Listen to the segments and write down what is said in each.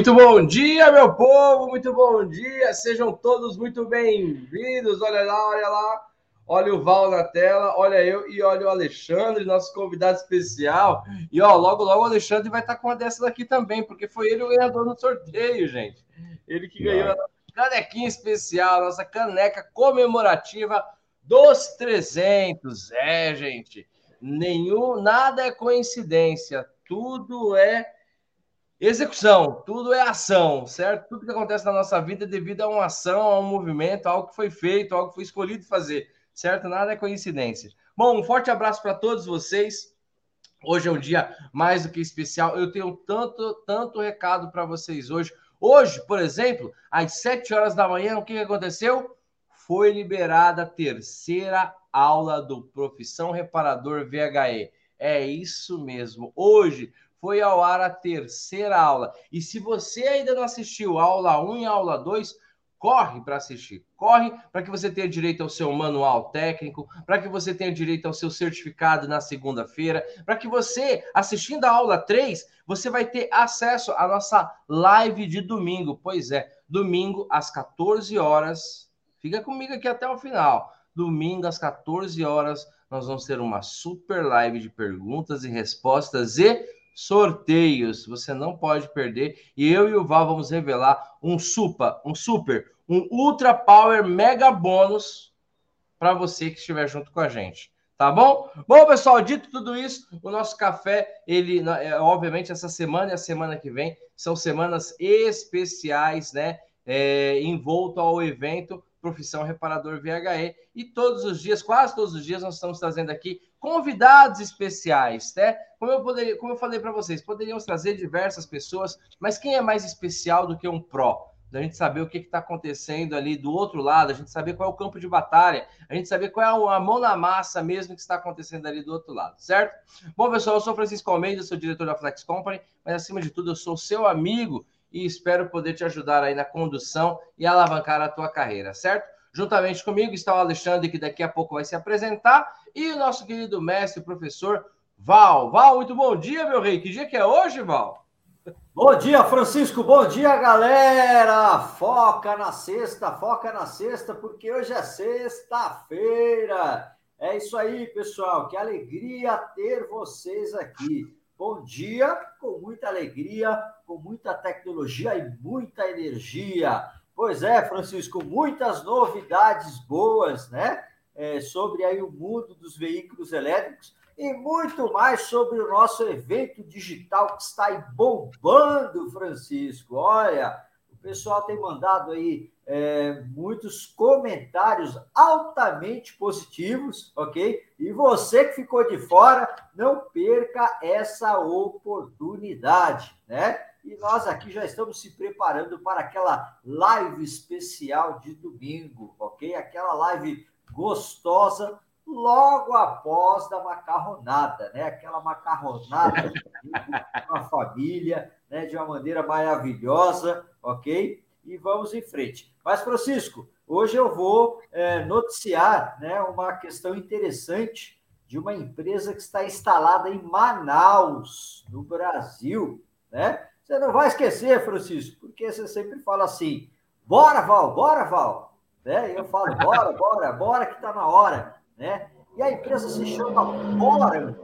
Muito bom dia, meu povo, muito bom dia, sejam todos muito bem-vindos. Olha lá, olha lá, olha o Val na tela, olha eu e olha o Alexandre, nosso convidado especial. E ó, logo, logo o Alexandre vai estar com uma dessas aqui também, porque foi ele o ganhador no sorteio, gente. Ele que ganhou a canequinha especial, nossa caneca comemorativa dos 300. É, gente, nenhum, nada é coincidência, tudo é Execução, tudo é ação, certo? Tudo que acontece na nossa vida é devido a uma ação, a um movimento, a algo que foi feito, algo que foi escolhido fazer, certo? Nada é coincidência. Bom, um forte abraço para todos vocês. Hoje é um dia mais do que especial. Eu tenho tanto, tanto recado para vocês hoje. Hoje, por exemplo, às 7 horas da manhã, o que aconteceu? Foi liberada a terceira aula do Profissão Reparador VHE. É isso mesmo. Hoje foi ao ar a terceira aula. E se você ainda não assistiu aula 1 e aula 2, corre para assistir. Corre para que você tenha direito ao seu manual técnico, para que você tenha direito ao seu certificado na segunda-feira, para que você, assistindo a aula 3, você vai ter acesso à nossa live de domingo. Pois é, domingo às 14 horas. Fica comigo aqui até o final. Domingo às 14 horas, nós vamos ter uma super live de perguntas e respostas e sorteios. Você não pode perder. E eu e o Val vamos revelar um super, um super, um ultra power mega bônus para você que estiver junto com a gente. Tá bom? Bom, pessoal, dito tudo isso, o nosso café, ele, é, obviamente, essa semana e a semana que vem são semanas especiais, né? É, envolto ao evento Profissão Reparador VHE. E todos os dias, quase todos os dias, nós estamos trazendo aqui convidados especiais, né? Como eu, poderia, como eu falei para vocês, poderíamos trazer diversas pessoas, mas quem é mais especial do que um pró? Da gente saber o que está acontecendo ali do outro lado, a gente saber qual é o campo de batalha, a gente saber qual é a mão na massa mesmo que está acontecendo ali do outro lado, certo? Bom, pessoal, eu sou Francisco Almeida, sou diretor da Flex Company, mas acima de tudo eu sou seu amigo e espero poder te ajudar aí na condução e alavancar a tua carreira, certo? Juntamente comigo está o Alexandre, que daqui a pouco vai se apresentar, e o nosso querido mestre, professor Val. Val, muito bom dia, meu rei. Que dia que é hoje, Val? Bom dia, Francisco. Bom dia, galera. Foca na sexta, foca na sexta, porque hoje é sexta-feira. É isso aí, pessoal. Que alegria ter vocês aqui. Bom dia, com muita alegria, com muita tecnologia e muita energia. Pois é, Francisco, muitas novidades boas, né? É, sobre aí o mundo dos veículos elétricos e muito mais sobre o nosso evento digital que está aí bombando, Francisco. Olha, o pessoal tem mandado aí é, muitos comentários altamente positivos, ok? E você que ficou de fora, não perca essa oportunidade, né? E nós aqui já estamos se preparando para aquela live especial de domingo, ok? Aquela live gostosa logo após da macarronada, né? Aquela macarronada com a família, né? De uma maneira maravilhosa, ok? E vamos em frente. Mas, Francisco, hoje eu vou é, noticiar né, uma questão interessante de uma empresa que está instalada em Manaus, no Brasil. Né? Você não vai esquecer, Francisco, porque você sempre fala assim: bora, Val, bora, Val. Né? E eu falo: bora, bora, bora que está na hora. Né? E a empresa se chama Bora,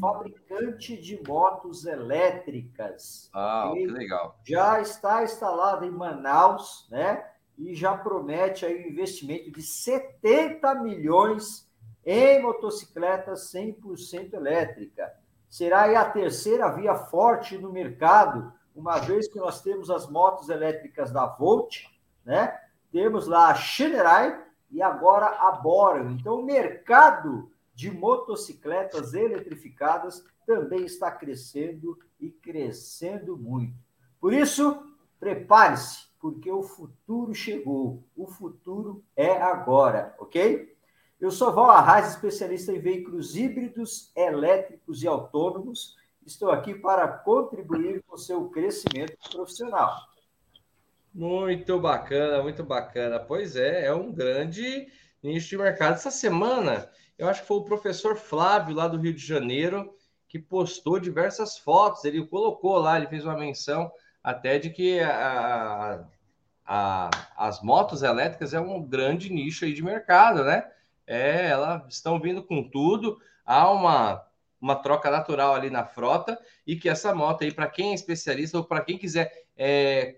fabricante de motos elétricas. Ah, que legal. Já está instalada em Manaus, né? e já promete aí um investimento de 70 milhões em motocicletas 100% elétrica. Será aí a terceira via forte no mercado, uma vez que nós temos as motos elétricas da Volt, né? Temos lá a Shinerai e agora a Boreal. Então o mercado de motocicletas eletrificadas também está crescendo e crescendo muito. Por isso, prepare-se porque o futuro chegou. O futuro é agora, ok? Eu sou Val Arraes, especialista em veículos híbridos, elétricos e autônomos. Estou aqui para contribuir com o seu crescimento profissional. Muito bacana, muito bacana. Pois é, é um grande nicho de mercado. Essa semana, eu acho que foi o professor Flávio, lá do Rio de Janeiro, que postou diversas fotos. Ele colocou lá, ele fez uma menção até de que a, a, as motos elétricas é um grande nicho aí de mercado, né? É, elas estão vindo com tudo, há uma, uma troca natural ali na frota e que essa moto aí, para quem é especialista ou para quem quiser é,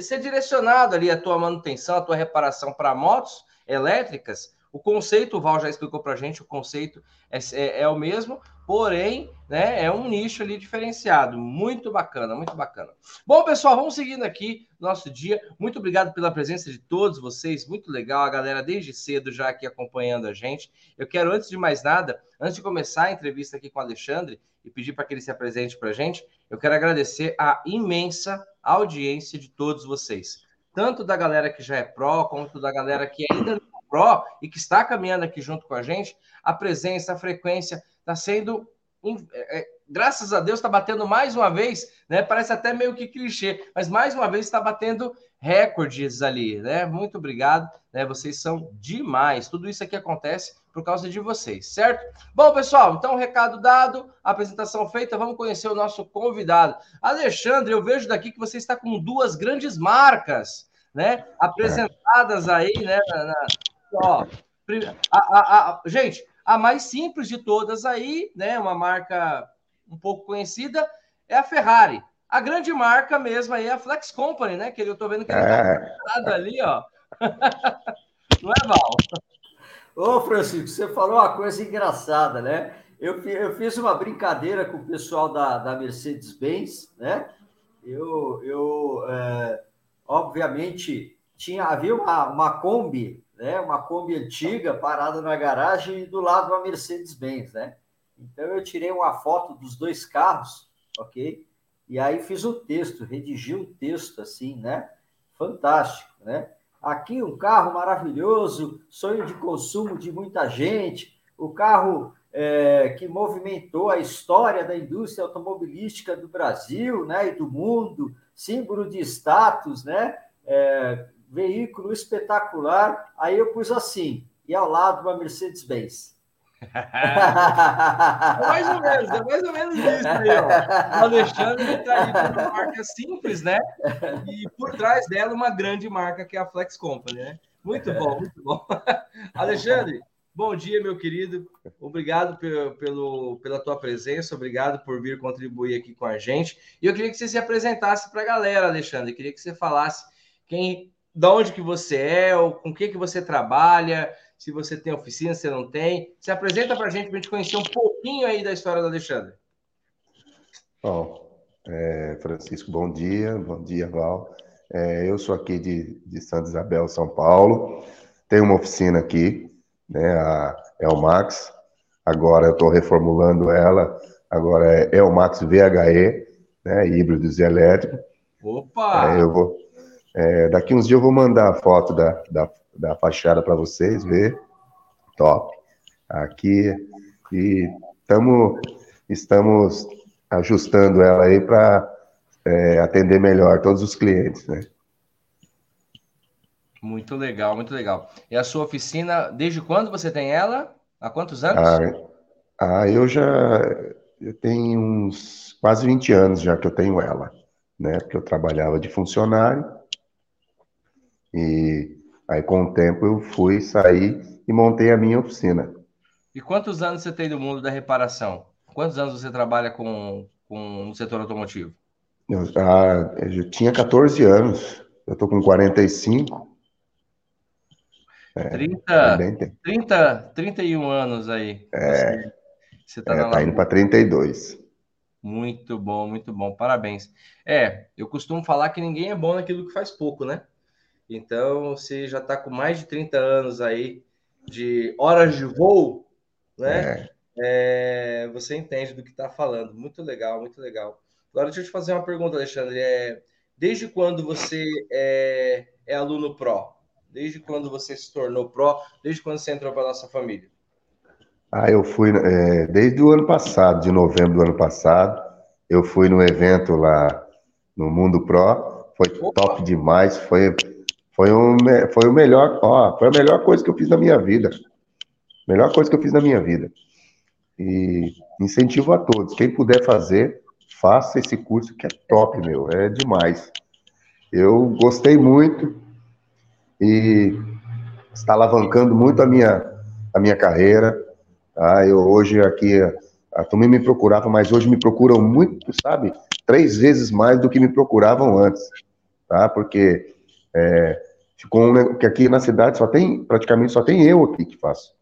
ser direcionado ali a tua manutenção, a tua reparação para motos elétricas, o conceito, o Val já explicou para a gente, o conceito é, é, é, o mesmo, porém, né, é um nicho ali diferenciado. Muito bacana, muito bacana. Bom, pessoal, vamos seguindo aqui nosso dia. Muito obrigado pela presença de todos vocês, muito legal, a galera desde cedo já aqui acompanhando a gente. Eu quero, antes de mais nada, antes de começar a entrevista aqui com o Alexandre e pedir para que ele se apresente para a gente, eu quero agradecer a imensa audiência de todos vocês. Tanto da galera que já é pró, quanto da galera que ainda não Pro e que está caminhando aqui junto com a gente, a presença, a frequência está sendo. É, é, graças a Deus está batendo mais uma vez, né? Parece até meio que clichê, mas mais uma vez está batendo recordes ali, né? Muito obrigado, né? Vocês são demais. Tudo isso aqui acontece por causa de vocês, certo? Bom, pessoal, então recado dado, apresentação feita, vamos conhecer o nosso convidado. Alexandre, eu vejo daqui que você está com duas grandes marcas, né? Apresentadas aí, né? Na, Ó, a, a, a, gente, a mais simples de todas aí, né? Uma marca um pouco conhecida, é a Ferrari. A grande marca mesmo aí é a Flex Company, né? Que eu tô vendo que ele é. tá ali, ó. Não é, Val? Ô, Francisco, você falou uma coisa engraçada, né? Eu, eu fiz uma brincadeira com o pessoal da, da Mercedes-Benz, né? Eu, eu é, obviamente, tinha, havia uma, uma Kombi né, uma Kombi antiga parada na garagem e do lado uma Mercedes-Benz, né? Então eu tirei uma foto dos dois carros, ok? E aí fiz o um texto, redigi um texto assim, né? Fantástico, né? Aqui um carro maravilhoso, sonho de consumo de muita gente, o carro é, que movimentou a história da indústria automobilística do Brasil, né? E do mundo, símbolo de status, né? É, veículo espetacular. Aí eu pus assim, e ao lado uma Mercedes-Benz. é mais ou menos, é mais ou menos isso aí, ó. O Alexandre está aí com uma marca simples, né? E por trás dela uma grande marca que é a Flex Company, né? Muito bom, muito bom. Alexandre, bom dia, meu querido. Obrigado pelo, pela tua presença, obrigado por vir contribuir aqui com a gente. E eu queria que você se apresentasse para a galera, Alexandre. Eu queria que você falasse quem da onde que você é, ou com o que, que você trabalha, se você tem oficina, se não tem. Se apresenta para a gente, para a gente conhecer um pouquinho aí da história do Alexandre. Bom, é, Francisco, bom dia. Bom dia, Val. É, eu sou aqui de, de Santa Isabel, São Paulo. Tenho uma oficina aqui, né, a Elmax. Agora eu estou reformulando ela. Agora é Elmax VHE, né, híbridos e elétrico. Opa! É, eu vou é, daqui uns dias eu vou mandar a foto da, da, da fachada para vocês ver. Top. Aqui. E tamo, estamos ajustando ela aí para é, atender melhor todos os clientes, né? Muito legal, muito legal. E a sua oficina, desde quando você tem ela? Há quantos anos? Ah, ah eu já eu tenho uns quase 20 anos já que eu tenho ela, né? Porque eu trabalhava de funcionário e aí, com o tempo, eu fui sair e montei a minha oficina. E quantos anos você tem do mundo da reparação? Quantos anos você trabalha com, com no setor automotivo? Eu, ah, eu tinha 14 anos. Eu tô com 45. É, 30, 30, 31 anos aí. É. Você, tá, é, tá indo para 32. Muito bom, muito bom. Parabéns. É, eu costumo falar que ninguém é bom naquilo que faz pouco, né? Então, se já está com mais de 30 anos aí de horas de voo, né? É. É, você entende do que está falando. Muito legal, muito legal. Agora, deixa eu te fazer uma pergunta, Alexandre. É, desde quando você é, é aluno pró? Desde quando você se tornou pró? Desde quando você entrou para nossa família? Ah, eu fui é, desde o ano passado, de novembro do ano passado. Eu fui no evento lá no Mundo Pro. Foi Opa. top demais. Foi foi, um, foi o melhor, ó, foi a melhor coisa que eu fiz na minha vida. Melhor coisa que eu fiz na minha vida. E incentivo a todos, quem puder fazer, faça esse curso que é top, meu, é demais. Eu gostei muito e está alavancando muito a minha, a minha carreira. Tá? Eu hoje aqui, a turma me procurava, mas hoje me procuram muito, sabe? Três vezes mais do que me procuravam antes, tá? Porque é, ficou um, que aqui na cidade só tem, praticamente só tem eu aqui que faço.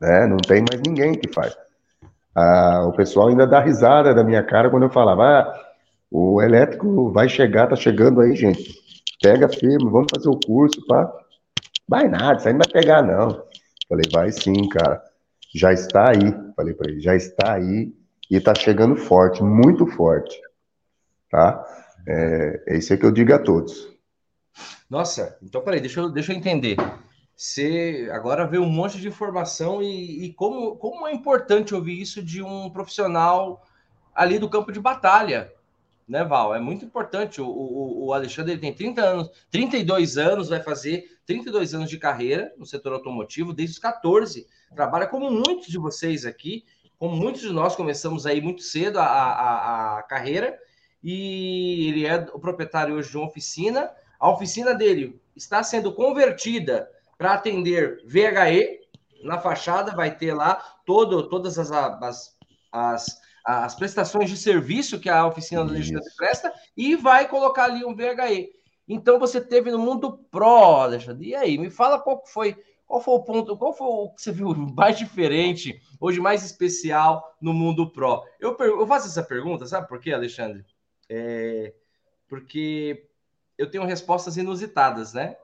Né? Não tem mais ninguém que faz. Ah, o pessoal ainda dá risada da minha cara quando eu falava, ah, o elétrico vai chegar, tá chegando aí, gente. Pega firme, vamos fazer o curso, pá. Vai nada, isso aí não vai pegar, não. Falei, vai sim, cara. Já está aí, falei para ele, já está aí e está chegando forte, muito forte. Tá? É, é isso que eu digo a todos. Nossa, então peraí, deixa eu, deixa eu entender. Você agora vê um monte de informação e, e como, como é importante ouvir isso de um profissional ali do campo de batalha, né, Val? É muito importante. O, o, o Alexandre ele tem 30 anos, 32 anos, vai fazer 32 anos de carreira no setor automotivo, desde os 14. Trabalha como muitos de vocês aqui, como muitos de nós começamos aí muito cedo a, a, a carreira, e ele é o proprietário hoje de uma oficina. A oficina dele está sendo convertida para atender VHE. Na fachada vai ter lá todo, todas as, as, as, as prestações de serviço que a oficina do legislativo presta e vai colocar ali um VHE. Então você teve no mundo Pro, Alexandre. E aí, me fala qual foi, qual foi o ponto, qual foi o que você viu mais diferente, hoje mais especial no mundo Pro? Eu, eu faço essa pergunta, sabe por quê, Alexandre? É, porque eu tenho respostas inusitadas, né?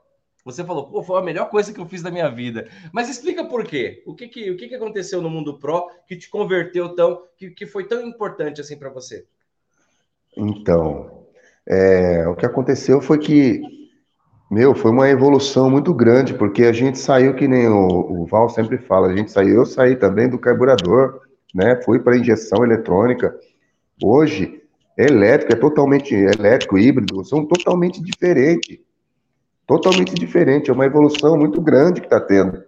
Você falou, pô, foi a melhor coisa que eu fiz da minha vida. Mas explica por quê. O que que, o que, que aconteceu no mundo Pro que te converteu tão, que, que foi tão importante assim para você? Então, é, o que aconteceu foi que, meu, foi uma evolução muito grande, porque a gente saiu, que nem o, o Val sempre fala, a gente saiu, eu saí também do carburador, né? Fui para injeção eletrônica. Hoje, elétrico é totalmente elétrico, híbrido, são totalmente diferentes. Totalmente diferente, é uma evolução muito grande que está tendo.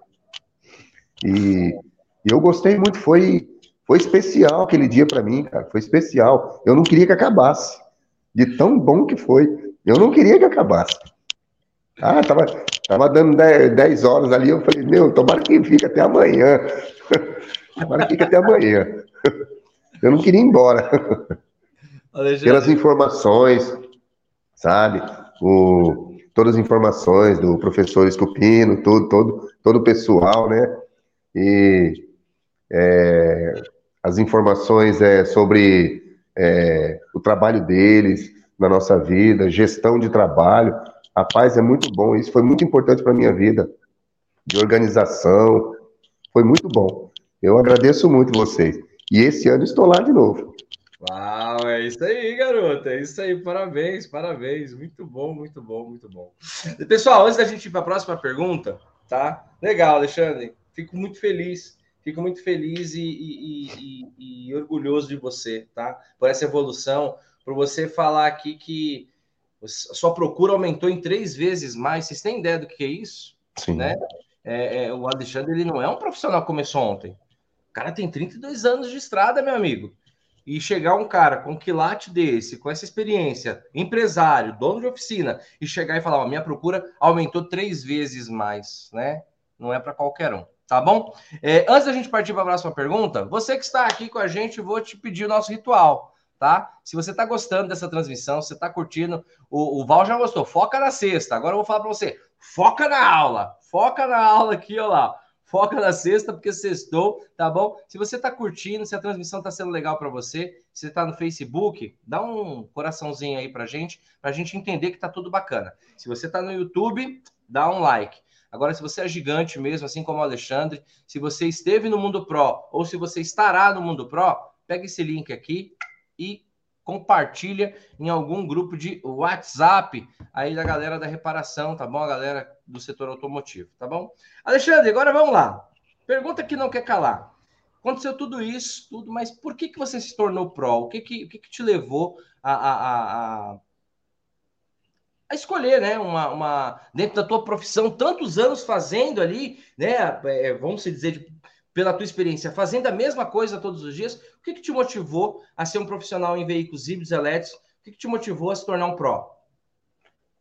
E, e eu gostei muito, foi, foi especial aquele dia para mim, cara, foi especial. Eu não queria que acabasse de tão bom que foi. Eu não queria que acabasse. Ah, tava, tava dando 10, horas ali, eu falei, meu, tomara que fique até amanhã. tomara que fique até amanhã. Eu não queria ir embora. Alexandre. Pelas informações, sabe? O, todas as informações do professor Escupino, todo, todo, todo o pessoal, né? E é, as informações é, sobre é, o trabalho deles na nossa vida, gestão de trabalho. Rapaz, é muito bom. Isso foi muito importante para a minha vida, de organização. Foi muito bom. Eu agradeço muito vocês. E esse ano estou lá de novo. Uau, é isso aí, garota. É isso aí. Parabéns, parabéns. Muito bom, muito bom, muito bom. Pessoal, antes da gente ir para a próxima pergunta, tá? Legal, Alexandre. Fico muito feliz Fico muito feliz e, e, e, e, orgulhoso de você, tá? Por essa evolução, por você falar aqui que a sua procura aumentou em três vezes mais. Vocês têm ideia do que é isso? Sim. Né? É, é, o Alexandre ele não é um profissional que começou ontem. O cara tem 32 anos de estrada, meu amigo. E chegar um cara com um quilate desse, com essa experiência, empresário, dono de oficina, e chegar e falar: ó, minha procura aumentou três vezes mais, né? Não é para qualquer um tá bom? É, antes da gente partir para a próxima pergunta, você que está aqui com a gente, vou te pedir o nosso ritual, tá? Se você está gostando dessa transmissão, você está curtindo, o, o Val já gostou, foca na sexta. Agora eu vou falar para você, foca na aula, foca na aula aqui, ó lá. Foca na sexta, porque sextou, tá bom? Se você está curtindo, se a transmissão está sendo legal para você, se você está no Facebook, dá um coraçãozinho aí para gente, para a gente entender que está tudo bacana. Se você está no YouTube, dá um like. Agora, se você é gigante mesmo, assim como o Alexandre, se você esteve no Mundo Pro ou se você estará no Mundo Pro, pega esse link aqui e compartilha em algum grupo de WhatsApp aí da galera da reparação, tá bom? A galera do setor automotivo, tá bom? Alexandre, agora vamos lá. Pergunta que não quer calar. Aconteceu tudo isso, tudo, mas por que, que você se tornou pró? O que, que, o que, que te levou a, a, a, a escolher, né? Uma, uma, dentro da tua profissão, tantos anos fazendo ali, né? É, vamos dizer, de pela tua experiência, fazendo a mesma coisa todos os dias, o que, que te motivou a ser um profissional em veículos híbridos elétricos? O que, que te motivou a se tornar um pró?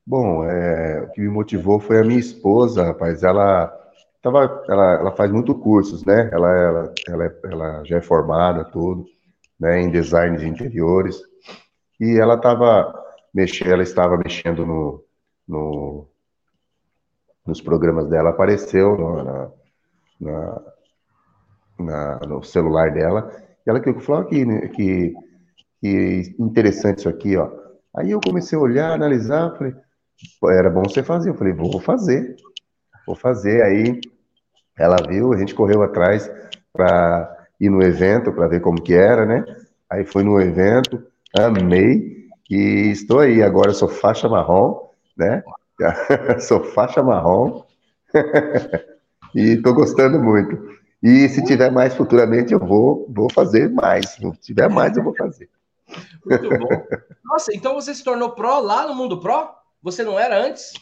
Bom, é, o que me motivou foi a minha esposa, rapaz. Ela, tava, ela, ela faz muito cursos, né? Ela, ela, ela, é, ela já é formada, tudo, né? Em design de interiores. E ela estava mexendo, ela estava mexendo no, no, nos programas dela, apareceu na, na, na, no celular dela. E ela falou que, que, que interessante isso aqui, ó. Aí eu comecei a olhar, analisar, falei, era bom você fazer. Eu falei, vou fazer, vou fazer. Aí ela viu, a gente correu atrás para ir no evento, para ver como que era, né? Aí foi no evento, amei, e estou aí. Agora sou faixa marrom, né? sou faixa marrom, e estou gostando muito. E se tiver mais futuramente, eu vou, vou fazer mais. Se tiver mais, eu vou fazer. Muito bom. Nossa, então você se tornou pró lá no Mundo Pró? Você não era antes?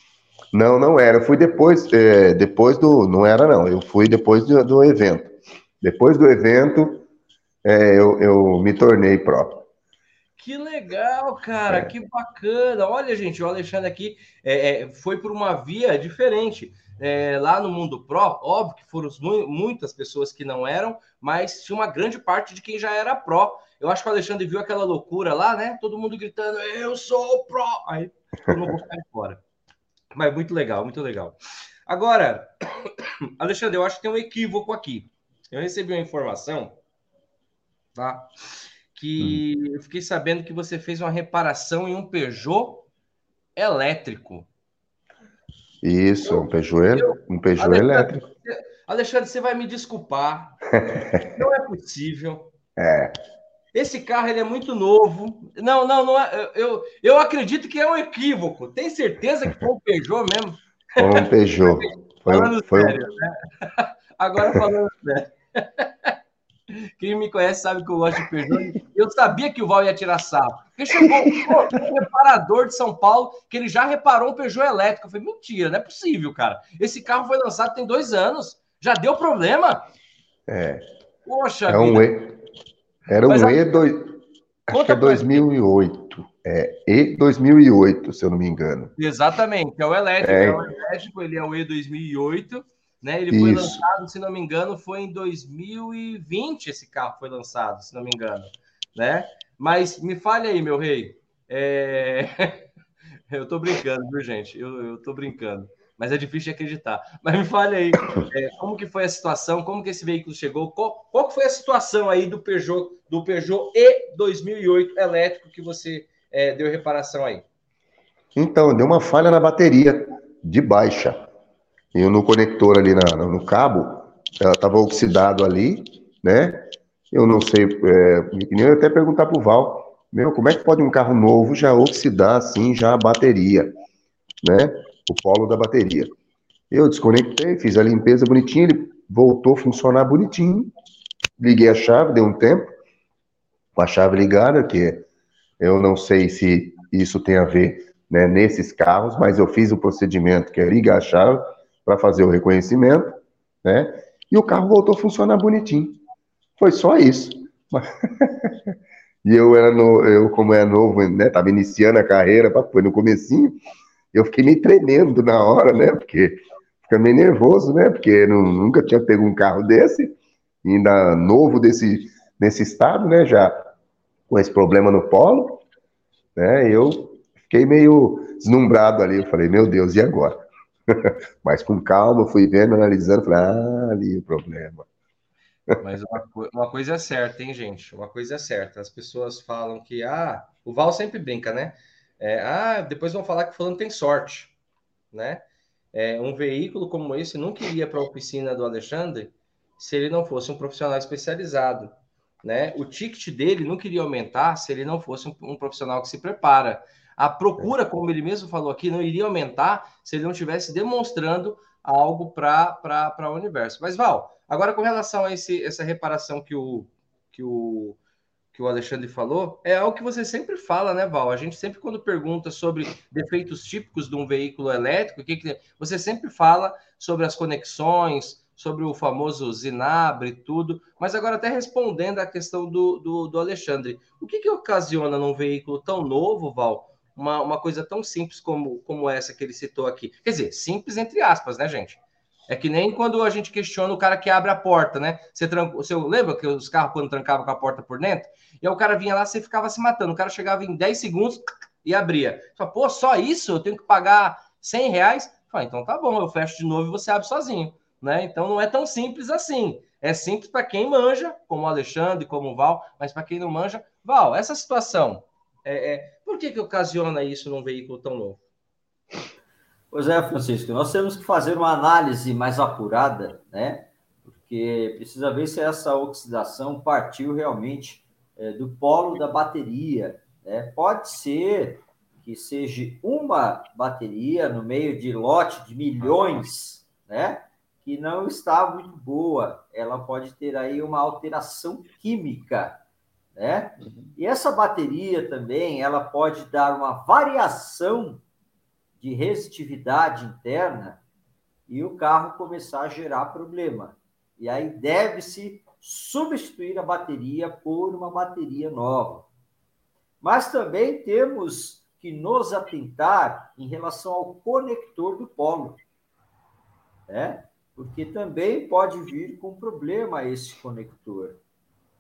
Não, não era. Eu fui depois, é, depois do. Não era, não. Eu fui depois do, do evento. Depois do evento, é, eu, eu me tornei pró. Que legal, cara, é. que bacana. Olha, gente, o Alexandre aqui é, é foi por uma via diferente é, lá no Mundo Pro, óbvio que foram muitas pessoas que não eram, mas tinha uma grande parte de quem já era Pro. Eu acho que o Alexandre viu aquela loucura lá, né? Todo mundo gritando, eu sou Pro! Aí eu não vou ficar fora. Mas muito legal, muito legal. Agora, Alexandre, eu acho que tem um equívoco aqui. Eu recebi uma informação, tá? Que hum. eu fiquei sabendo que você fez uma reparação em um Peugeot elétrico. Isso, eu, um Peugeot, eu, um Peugeot Alexandre, elétrico. Alexandre, você vai me desculpar. não é possível. É. Esse carro ele é muito novo. Não, não, não é. Eu, eu acredito que é um equívoco. Tem certeza que foi um Peugeot mesmo? Foi um Peugeot. Foi, falando foi sério, um... né? Agora falando sério. Quem me conhece sabe que eu gosto de Peugeot. Eu sabia que o Val ia tirar sarro. Porque chegou um reparador de São Paulo que ele já reparou um Peugeot elétrico. Eu falei, mentira, não é possível, cara. Esse carro foi lançado tem dois anos. Já deu problema? É. Poxa, é um e... Era um E2. Acho que é 2008. É E2008, se eu não me engano. Exatamente, é o elétrico. É, é o elétrico, ele é o E2008. Né? Ele foi Isso. lançado, se não me engano, foi em 2020 esse carro foi lançado, se não me engano, né? Mas me fale aí, meu rei. É... eu tô brincando, viu, gente? Eu, eu tô brincando. Mas é difícil de acreditar. Mas me fale aí, é, como que foi a situação? Como que esse veículo chegou? Qual, qual foi a situação aí do Peugeot, do Peugeot E 2008 elétrico que você é, deu reparação aí? Então, deu uma falha na bateria de baixa. E no conector ali na, no cabo, ela estava oxidado ali, né? Eu não sei, é, eu até perguntar para o Val, meu, como é que pode um carro novo já oxidar assim já a bateria, né? O polo da bateria. Eu desconectei, fiz a limpeza bonitinha, ele voltou a funcionar bonitinho. Liguei a chave, deu um tempo, com a chave ligada, que eu não sei se isso tem a ver né, nesses carros, mas eu fiz o procedimento que é ligar a chave, para fazer o reconhecimento, né? E o carro voltou a funcionar bonitinho. Foi só isso. e eu era no, eu como é novo, né? Tava iniciando a carreira, foi no comecinho. Eu fiquei meio tremendo na hora, né? Porque fica meio nervoso, né? Porque não, nunca tinha pego um carro desse, ainda novo desse nesse estado, né? Já com esse problema no polo, né? Eu fiquei meio deslumbrado ali. Eu falei, meu Deus, e agora? Mas com calma, fui vendo, analisando, falei, ah, ali o problema. Mas uma, uma, coisa é certa, hein, gente? Uma coisa é certa. As pessoas falam que, ah, o Val sempre brinca, né? É, ah, depois vão falar que falando tem sorte, né? É, um veículo como esse nunca iria para a oficina do Alexandre se ele não fosse um profissional especializado, né? O ticket dele não queria aumentar se ele não fosse um, um profissional que se prepara. A procura, como ele mesmo falou aqui, não iria aumentar se ele não estivesse demonstrando algo para o universo. Mas, Val, agora com relação a esse, essa reparação que o, que, o, que o Alexandre falou, é algo que você sempre fala, né, Val? A gente sempre, quando pergunta sobre defeitos típicos de um veículo elétrico, que, que você sempre fala sobre as conexões, sobre o famoso Zinabre e tudo, mas agora até respondendo a questão do, do, do Alexandre, o que, que ocasiona num veículo tão novo, Val, uma, uma coisa tão simples como, como essa que ele citou aqui? Quer dizer, simples entre aspas, né, gente? É que nem quando a gente questiona o cara que abre a porta, né? Você, tranca, você lembra que os carros, quando trancavam com a porta por dentro, e aí o cara vinha lá, você ficava se matando. O cara chegava em 10 segundos e abria. Fala, pô, só isso? Eu tenho que pagar 100 reais? Fala, então tá bom, eu fecho de novo e você abre sozinho. Né? Então não é tão simples assim. É simples para quem manja, como o Alexandre, como o Val, mas para quem não manja, Val, essa situação, é, é, por que, que ocasiona isso num veículo tão novo? Pois é, Francisco, nós temos que fazer uma análise mais apurada, né? Porque precisa ver se essa oxidação partiu realmente é, do polo da bateria. Né? Pode ser que seja uma bateria no meio de lote de milhões, né? Que não está muito boa. Ela pode ter aí uma alteração química, né? E essa bateria também, ela pode dar uma variação de resistividade interna e o carro começar a gerar problema. E aí deve-se substituir a bateria por uma bateria nova. Mas também temos que nos atentar em relação ao conector do polo, né? Porque também pode vir com problema esse conector,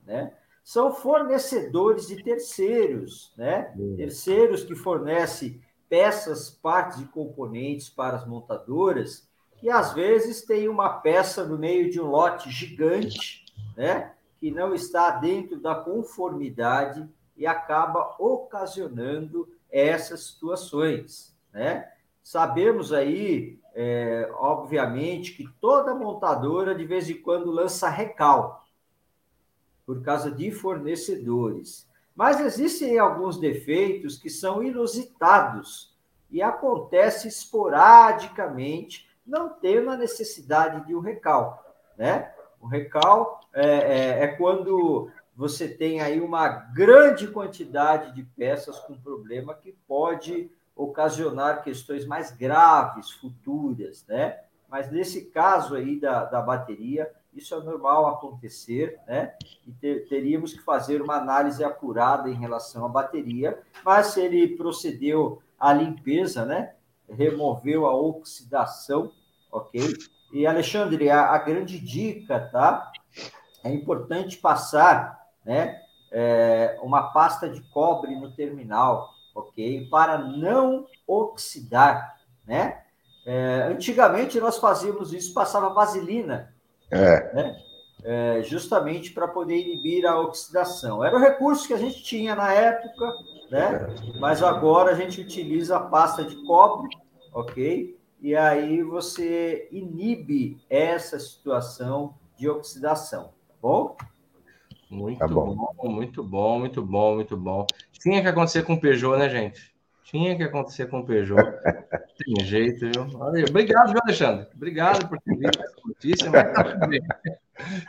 né? São fornecedores de terceiros, né? Terceiros que fornecem peças, partes e componentes para as montadoras, que às vezes tem uma peça no meio de um lote gigante, né? Que não está dentro da conformidade e acaba ocasionando essas situações, né? Sabemos aí, é, obviamente, que toda montadora de vez em quando lança recal por causa de fornecedores. Mas existem alguns defeitos que são inusitados e acontece esporadicamente, não tendo a necessidade de um recal, né? O recal é, é, é quando você tem aí uma grande quantidade de peças com problema que pode ocasionar questões mais graves futuras, né? Mas nesse caso aí da, da bateria, isso é normal acontecer, né? E ter, teríamos que fazer uma análise apurada em relação à bateria, mas se ele procedeu à limpeza, né? Removeu a oxidação, ok? E Alexandre, a, a grande dica, tá? É importante passar né? É, uma pasta de cobre no terminal, ok? Para não oxidar, né? É, antigamente nós fazíamos isso, passava vaselina, é. né? É, justamente para poder inibir a oxidação. Era o recurso que a gente tinha na época, né? Mas agora a gente utiliza a pasta de cobre, ok? E aí você inibe essa situação de oxidação, tá bom? Muito tá bom. bom. muito bom, muito bom, muito bom. Tinha que acontecer com o Peugeot, né, gente? Tinha que acontecer com o Peugeot. Tem jeito, viu? Obrigado, viu, Alexandre? Obrigado por ter visto essa notícia, mas tá tudo bem.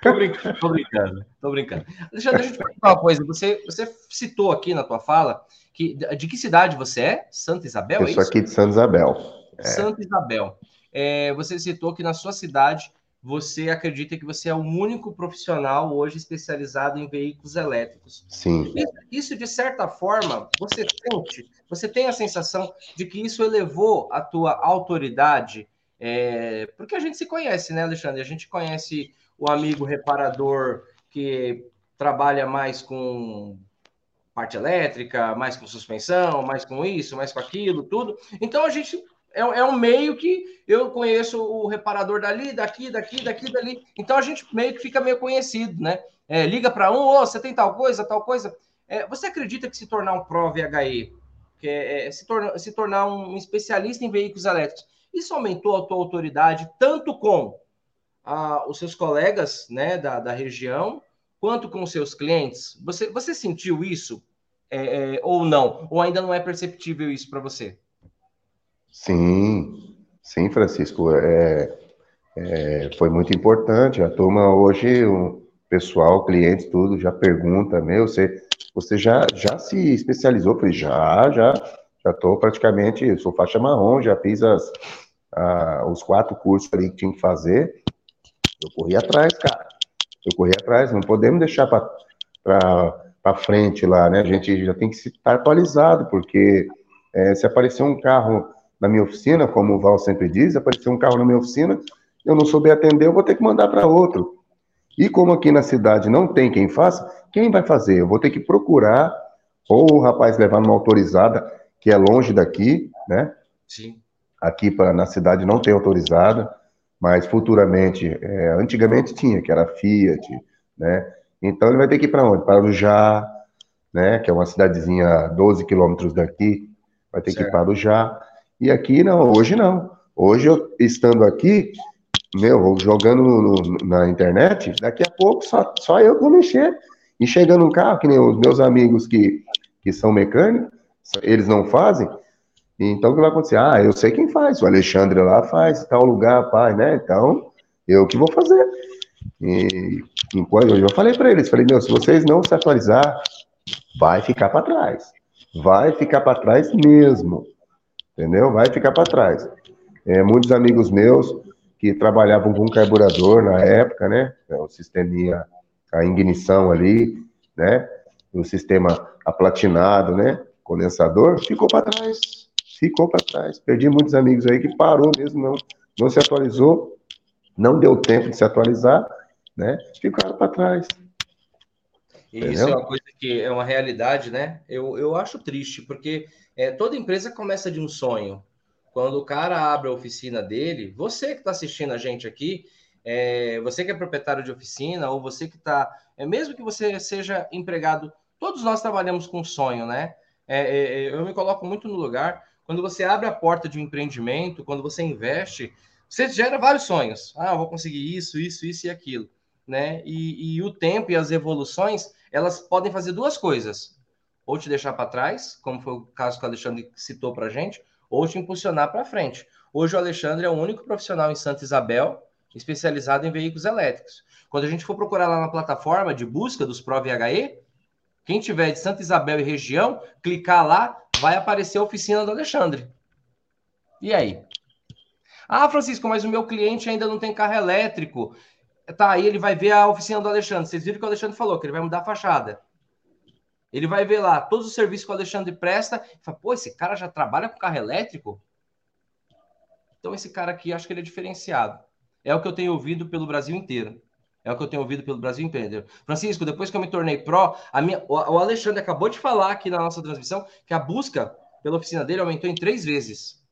Tô brincando, tô brincando, tô brincando. Alexandre, deixa eu te perguntar uma coisa. Você, você citou aqui na tua fala que de que cidade você é? Santa Isabel? Eu é sou aqui de Santa Isabel. É. Santa Isabel. É, você citou que na sua cidade você acredita que você é o único profissional hoje especializado em veículos elétricos. Sim. Isso, de certa forma, você sente, você tem a sensação de que isso elevou a tua autoridade, é, porque a gente se conhece, né, Alexandre? A gente conhece o amigo reparador que trabalha mais com parte elétrica, mais com suspensão, mais com isso, mais com aquilo, tudo. Então a gente é, é um meio que eu conheço o reparador dali, daqui, daqui, daqui, dali. Então a gente meio que fica meio conhecido, né? É, liga para um, oh, você tem tal coisa, tal coisa. É, você acredita que se tornar um Pro VHE, que é, é, se, torna, se tornar um especialista em veículos elétricos, isso aumentou a tua autoridade tanto com a, os seus colegas né, da, da região, quanto com os seus clientes? Você, você sentiu isso é, é, ou não? Ou ainda não é perceptível isso para você? Sim, sim, Francisco. É, é, foi muito importante. A turma hoje, o pessoal, clientes, tudo, já pergunta, meu, você, você já, já se especializou? Eu falei, já, já, já estou praticamente, sou faixa marrom, já fiz as, a, os quatro cursos ali que tinha que fazer. Eu corri atrás, cara. Eu corri atrás, não podemos deixar para frente lá, né? A gente já tem que estar atualizado, porque é, se aparecer um carro na minha oficina, como o Val sempre diz, aparecer um carro na minha oficina, eu não souber atender, eu vou ter que mandar para outro. E como aqui na cidade não tem quem faça, quem vai fazer? Eu vou ter que procurar, ou o rapaz levar numa autorizada, que é longe daqui, né? Sim. Aqui pra, na cidade não tem autorizada, mas futuramente, é, antigamente tinha, que era Fiat, né? Então ele vai ter que ir para onde? Para Arujá, né? Que é uma cidadezinha a 12 quilômetros daqui, vai ter certo. que ir para Arujá. E aqui não, hoje não. Hoje eu estando aqui, meu, jogando no, na internet, daqui a pouco só, só eu vou mexer. E chegando um carro, que nem os meus amigos que, que são mecânicos, eles não fazem. Então o que vai acontecer? Ah, eu sei quem faz, o Alexandre lá faz, tal lugar, pai, né? Então, eu que vou fazer. E enquanto eu falei para eles, falei, meu, se vocês não se atualizar, vai ficar para trás. Vai ficar para trás mesmo. Entendeu? Vai ficar para trás. É, muitos amigos meus que trabalhavam com carburador na época, né? É, o sisteminha, a ignição ali, né? O sistema aplatinado, né? Condensador, ficou para trás. Ficou para trás. Perdi muitos amigos aí que parou mesmo, não, não se atualizou, não deu tempo de se atualizar, né? Ficaram para trás. E Entendeu? isso é uma coisa que é uma realidade, né? Eu, eu acho triste, porque é, toda empresa começa de um sonho. Quando o cara abre a oficina dele, você que está assistindo a gente aqui, é, você que é proprietário de oficina, ou você que está. É, mesmo que você seja empregado, todos nós trabalhamos com sonho, né? É, é, é, eu me coloco muito no lugar. Quando você abre a porta de um empreendimento, quando você investe, você gera vários sonhos. Ah, eu vou conseguir isso, isso, isso e aquilo. Né? E, e o tempo e as evoluções, elas podem fazer duas coisas. Ou te deixar para trás, como foi o caso que o Alexandre citou para a gente, ou te impulsionar para frente. Hoje o Alexandre é o único profissional em Santa Isabel especializado em veículos elétricos. Quando a gente for procurar lá na plataforma de busca dos ProVHE, quem tiver de Santa Isabel e região, clicar lá, vai aparecer a oficina do Alexandre. E aí? Ah, Francisco, mas o meu cliente ainda não tem carro elétrico. Tá, aí ele vai ver a oficina do Alexandre. Vocês viram que o Alexandre falou que ele vai mudar a fachada. Ele vai ver lá todos os serviços que o Alexandre presta e fala, pô, esse cara já trabalha com carro elétrico? Então esse cara aqui, acho que ele é diferenciado. É o que eu tenho ouvido pelo Brasil inteiro. É o que eu tenho ouvido pelo Brasil inteiro. Francisco, depois que eu me tornei pró, a minha, o Alexandre acabou de falar aqui na nossa transmissão que a busca pela oficina dele aumentou em três vezes.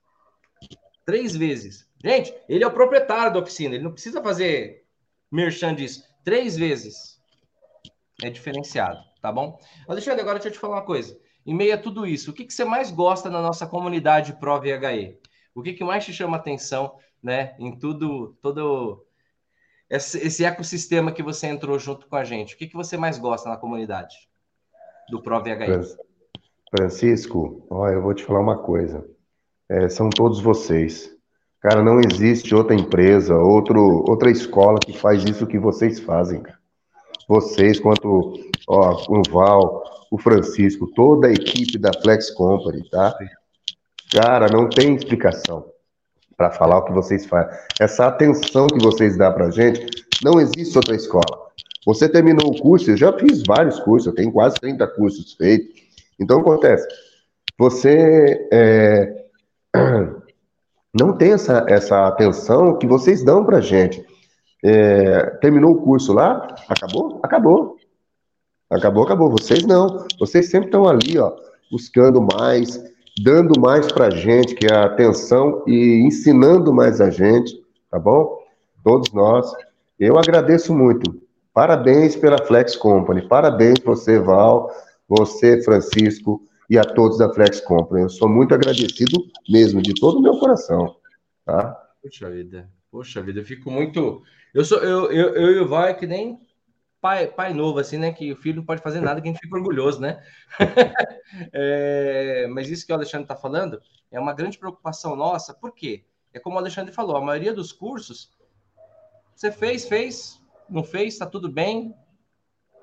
Três vezes. Gente, ele é o proprietário da oficina, ele não precisa fazer merchan disso. Três vezes. É diferenciado tá bom? Alexandre, agora deixa eu te falar uma coisa. Em meio a tudo isso, o que, que você mais gosta na nossa comunidade Pro VHE? O que, que mais te chama atenção, né? Em tudo, todo esse, esse ecossistema que você entrou junto com a gente. O que, que você mais gosta na comunidade do Pro VHE? Francisco, ó, eu vou te falar uma coisa. É, são todos vocês. Cara, não existe outra empresa, outro, outra escola que faz isso que vocês fazem, cara vocês, quanto ó, o Val, o Francisco, toda a equipe da Flex Company, tá? Cara, não tem explicação para falar o que vocês fazem. Essa atenção que vocês dão para gente, não existe outra escola. Você terminou o curso, eu já fiz vários cursos, eu tenho quase 30 cursos feitos. Então, acontece, você é, não tem essa, essa atenção que vocês dão para gente. É, terminou o curso lá? Acabou? Acabou. Acabou, acabou. Vocês não. Vocês sempre estão ali, ó, buscando mais, dando mais para gente, que é a atenção e ensinando mais a gente, tá bom? Todos nós. Eu agradeço muito. Parabéns pela Flex Company. Parabéns você, Val, você, Francisco, e a todos da Flex Company. Eu sou muito agradecido mesmo, de todo o meu coração. Tá? Poxa vida, poxa vida, eu fico muito eu sou eu, eu, eu e o Val é que nem pai, pai novo, assim, né? Que o filho não pode fazer nada, que a gente fica orgulhoso, né? é, mas isso que o Alexandre está falando é uma grande preocupação nossa, por quê? É como o Alexandre falou, a maioria dos cursos você fez, fez, não fez, está tudo bem,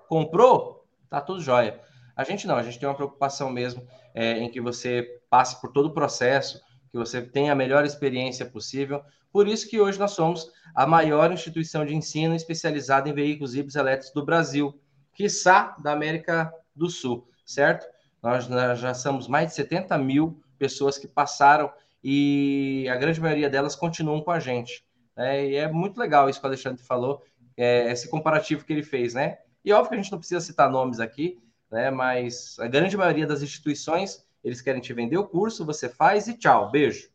comprou, tá tudo jóia. A gente não, a gente tem uma preocupação mesmo é, em que você passe por todo o processo, que você tenha a melhor experiência possível. Por isso que hoje nós somos a maior instituição de ensino especializada em veículos híbridos elétricos do Brasil, quiçá da América do Sul, certo? Nós, nós já somos mais de 70 mil pessoas que passaram e a grande maioria delas continuam com a gente. Né? E é muito legal isso que o Alexandre falou, é, esse comparativo que ele fez, né? E óbvio que a gente não precisa citar nomes aqui, né? Mas a grande maioria das instituições, eles querem te vender o curso, você faz e tchau, beijo.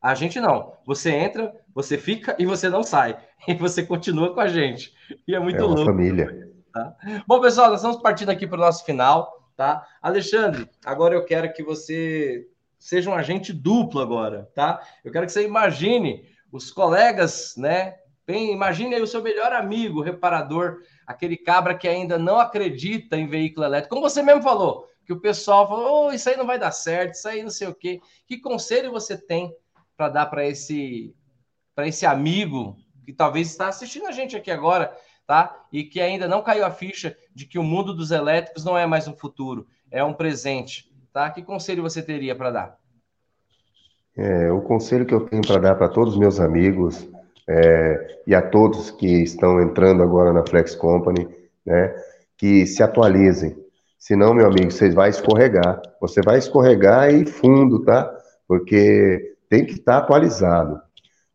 A gente não. Você entra, você fica e você não sai. E você continua com a gente. E é muito é louco. família. Tá? Bom, pessoal, nós estamos partindo aqui para o nosso final, tá? Alexandre, agora eu quero que você seja um agente duplo agora, tá? Eu quero que você imagine os colegas, né? Bem, imagine aí o seu melhor amigo, reparador, aquele cabra que ainda não acredita em veículo elétrico. Como você mesmo falou, que o pessoal falou, oh, isso aí não vai dar certo, isso aí não sei o quê. Que conselho você tem para dar para esse para esse amigo que talvez está assistindo a gente aqui agora, tá? E que ainda não caiu a ficha de que o mundo dos elétricos não é mais um futuro, é um presente, tá? Que conselho você teria para dar? É, o conselho que eu tenho para dar para todos os meus amigos é, e a todos que estão entrando agora na Flex Company, né, que se atualizem. Senão, meu amigo, você vai escorregar. Você vai escorregar e fundo, tá? Porque tem que estar atualizado.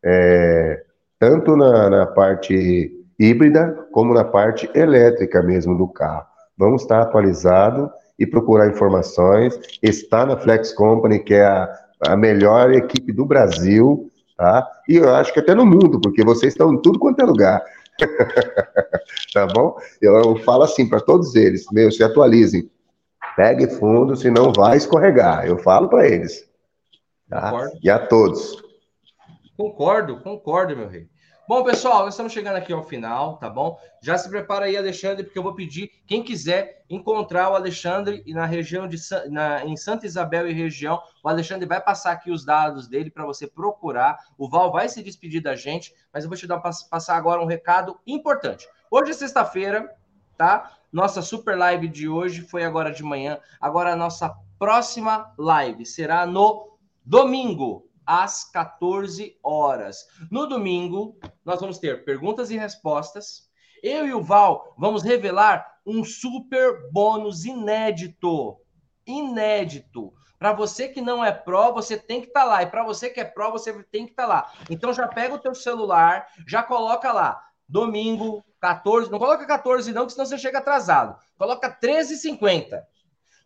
É, tanto na, na parte híbrida como na parte elétrica mesmo do carro. Vamos estar atualizado e procurar informações. Está na Flex Company, que é a, a melhor equipe do Brasil, tá? E eu acho que até no mundo, porque vocês estão em tudo quanto é lugar. tá bom? Eu, eu falo assim para todos eles, meu, se atualizem. Pegue fundo, senão vai escorregar. Eu falo para eles. Tá? E a todos. Concordo, concordo, meu rei. Bom, pessoal, nós estamos chegando aqui ao final, tá bom? Já se prepara aí, Alexandre, porque eu vou pedir quem quiser encontrar o Alexandre na região de na, em Santa Isabel e região, o Alexandre vai passar aqui os dados dele para você procurar. O Val vai se despedir da gente, mas eu vou te dar passar agora um recado importante. Hoje é sexta-feira, tá? Nossa super live de hoje foi agora de manhã. Agora a nossa próxima live será no domingo, às 14 horas. No domingo, nós vamos ter perguntas e respostas. Eu e o Val vamos revelar um super bônus inédito. Inédito. Para você que não é pró, você tem que estar tá lá. E para você que é pró, você tem que estar tá lá. Então já pega o teu celular, já coloca lá. Domingo, 14. Não coloca 14 não, que senão você chega atrasado. Coloca 13h50.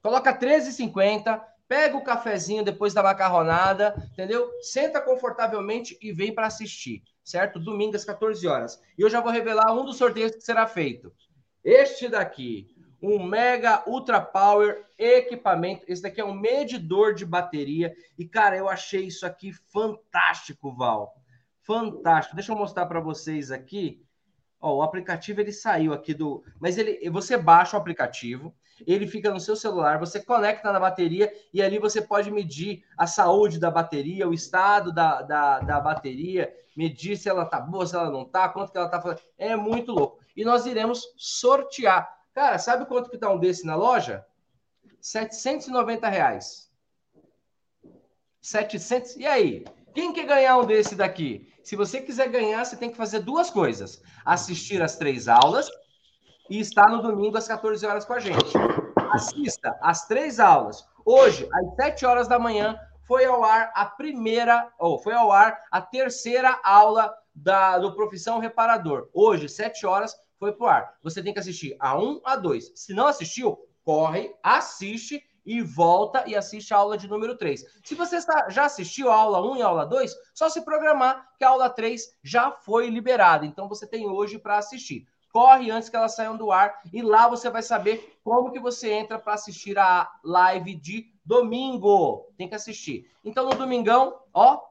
Coloca 13h50 pega o cafezinho depois da macarronada, entendeu? Senta confortavelmente e vem para assistir, certo? Domingo às 14 horas. E eu já vou revelar um dos sorteios que será feito. Este daqui, um Mega Ultra Power equipamento. Esse daqui é um medidor de bateria. E, cara, eu achei isso aqui fantástico, Val. Fantástico. Deixa eu mostrar para vocês aqui. O aplicativo ele saiu aqui do. Mas ele, você baixa o aplicativo ele fica no seu celular, você conecta na bateria e ali você pode medir a saúde da bateria, o estado da, da, da bateria, medir se ela tá boa, se ela não tá, quanto que ela tá fazendo. É muito louco. E nós iremos sortear. Cara, sabe quanto que tá um desse na loja? 790 reais. 700. E aí? Quem quer ganhar um desse daqui? Se você quiser ganhar, você tem que fazer duas coisas: assistir as três aulas e está no domingo às 14 horas com a gente. Assista às três aulas. Hoje, às 7 horas da manhã, foi ao ar a primeira, ou foi ao ar a terceira aula da, do Profissão Reparador. Hoje, 7 horas, foi pro ar. Você tem que assistir a 1, a 2. Se não assistiu, corre, assiste e volta e assiste a aula de número 3. Se você já assistiu a aula 1 e a aula 2, só se programar que a aula 3 já foi liberada. Então você tem hoje para assistir corre antes que elas saiam do ar e lá você vai saber como que você entra para assistir a live de domingo. Tem que assistir. Então no domingão, ó,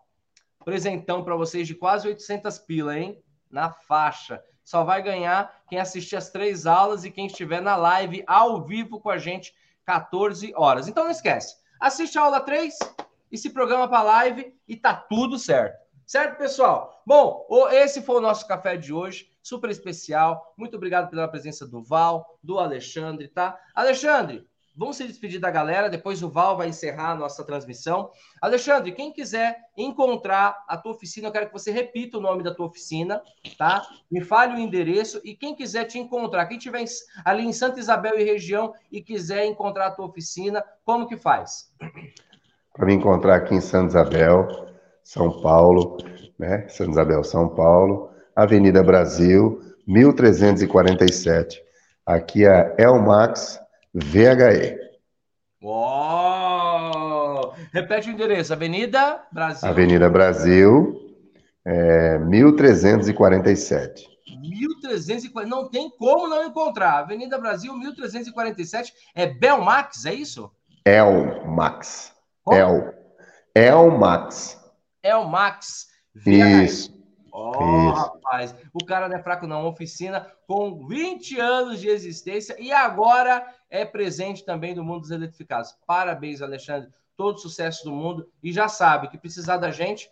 presentão para vocês de quase 800 pila, hein? Na faixa. Só vai ganhar quem assistir as três aulas e quem estiver na live ao vivo com a gente 14 horas. Então não esquece. Assiste a aula 3 e se programa para a live e tá tudo certo. Certo, pessoal? Bom, esse foi o nosso café de hoje super especial. Muito obrigado pela presença do Val, do Alexandre, tá? Alexandre, Vamos se despedir da galera, depois o Val vai encerrar a nossa transmissão. Alexandre, quem quiser encontrar a tua oficina, eu quero que você repita o nome da tua oficina, tá? Me fale o endereço e quem quiser te encontrar, quem estiver ali em Santa Isabel e região e quiser encontrar a tua oficina, como que faz? Para me encontrar aqui em Santa Isabel, São Paulo, né? Santa Isabel, São Paulo, Avenida Brasil, 1347. Aqui é Elmax VHE. Uou! Repete o endereço: Avenida Brasil. Avenida Brasil, é, 1347. 1340, não tem como não encontrar. Avenida Brasil, 1347. É Belmax, é isso? Elmax. El. Elmax. Elmax. Isso. Ó, oh, rapaz, o cara não é fraco, não. Oficina com 20 anos de existência e agora é presente também do mundo dos eletrificados. Parabéns, Alexandre. Todo sucesso do mundo. E já sabe que precisar da gente,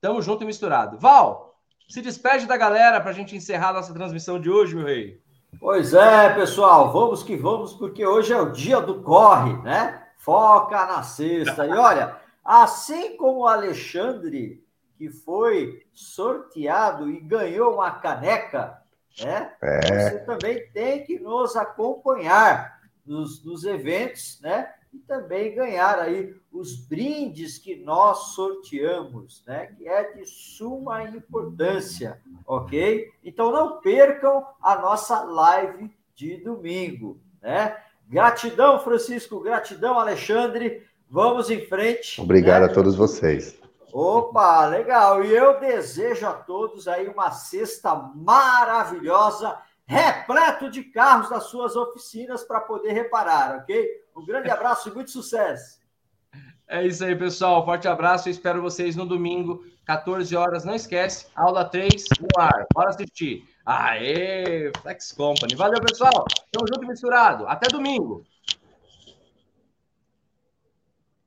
tamo junto e misturado. Val, se despede da galera para a gente encerrar nossa transmissão de hoje, meu rei. Pois é, pessoal, vamos que vamos, porque hoje é o dia do corre, né? Foca na sexta. E olha, assim como o Alexandre que foi sorteado e ganhou uma caneca, né? É. Você também tem que nos acompanhar nos, nos eventos, né? E também ganhar aí os brindes que nós sorteamos, né? Que é de suma importância, ok? Então não percam a nossa live de domingo, né? Gratidão, Francisco, gratidão, Alexandre. Vamos em frente. Obrigado né? a todos vocês. Opa, legal. E eu desejo a todos aí uma sexta maravilhosa, repleto de carros das suas oficinas para poder reparar, ok? Um grande abraço e muito sucesso. É isso aí, pessoal. Forte abraço. Eu espero vocês no domingo, 14 horas. Não esquece, aula 3 no ar. Bora assistir. Aê, Flex Company. Valeu, pessoal. Tamo junto e misturado. Até domingo.